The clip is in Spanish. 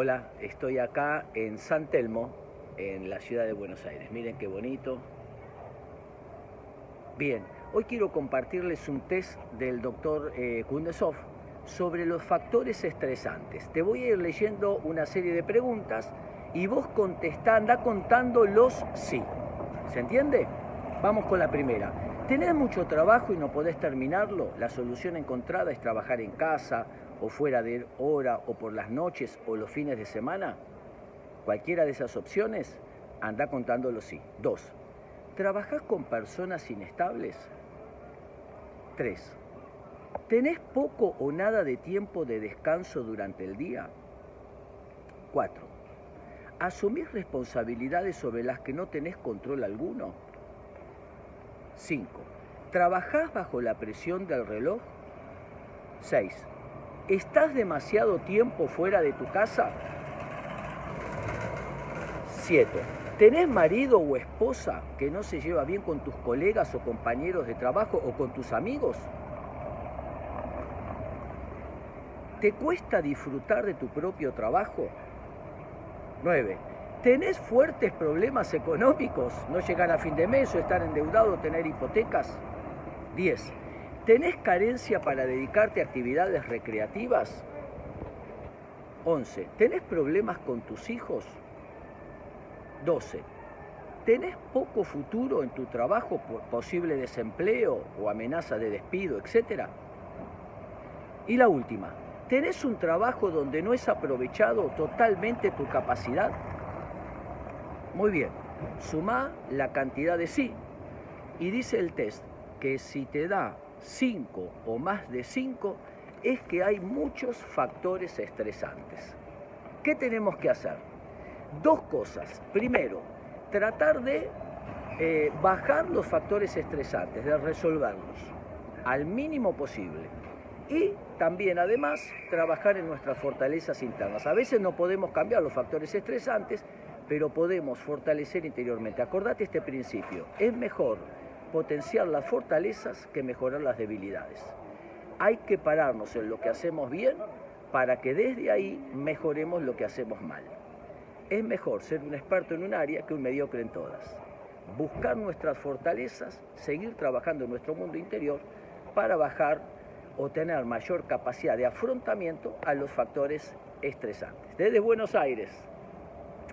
Hola, estoy acá en San Telmo, en la ciudad de Buenos Aires. Miren qué bonito. Bien, hoy quiero compartirles un test del doctor eh, sobre los factores estresantes. Te voy a ir leyendo una serie de preguntas y vos contestá, anda contando los sí. ¿Se entiende? Vamos con la primera. ¿Tenés mucho trabajo y no podés terminarlo? La solución encontrada es trabajar en casa o fuera de hora o por las noches o los fines de semana. Cualquiera de esas opciones, anda contándolo sí. Dos, ¿trabajás con personas inestables? Tres, ¿tenés poco o nada de tiempo de descanso durante el día? Cuatro, ¿asumís responsabilidades sobre las que no tenés control alguno? 5. ¿Trabajás bajo la presión del reloj? 6. ¿Estás demasiado tiempo fuera de tu casa? 7. ¿Tenés marido o esposa que no se lleva bien con tus colegas o compañeros de trabajo o con tus amigos? ¿Te cuesta disfrutar de tu propio trabajo? 9. ¿Tenés fuertes problemas económicos? ¿No llegar a fin de mes o estar endeudado tener hipotecas? 10. ¿Tenés carencia para dedicarte a actividades recreativas? 11. ¿Tenés problemas con tus hijos? 12. ¿Tenés poco futuro en tu trabajo por posible desempleo o amenaza de despido, etcétera? Y la última, ¿tenés un trabajo donde no es aprovechado totalmente tu capacidad? Muy bien, suma la cantidad de sí y dice el test que si te da 5 o más de 5 es que hay muchos factores estresantes. ¿Qué tenemos que hacer? Dos cosas. Primero, tratar de eh, bajar los factores estresantes, de resolverlos al mínimo posible. Y también, además, trabajar en nuestras fortalezas internas. A veces no podemos cambiar los factores estresantes, pero podemos fortalecer interiormente. Acordate este principio, es mejor potenciar las fortalezas que mejorar las debilidades. Hay que pararnos en lo que hacemos bien para que desde ahí mejoremos lo que hacemos mal. Es mejor ser un experto en un área que un mediocre en todas. Buscar nuestras fortalezas, seguir trabajando en nuestro mundo interior para bajar o tener mayor capacidad de afrontamiento a los factores estresantes. Desde Buenos Aires,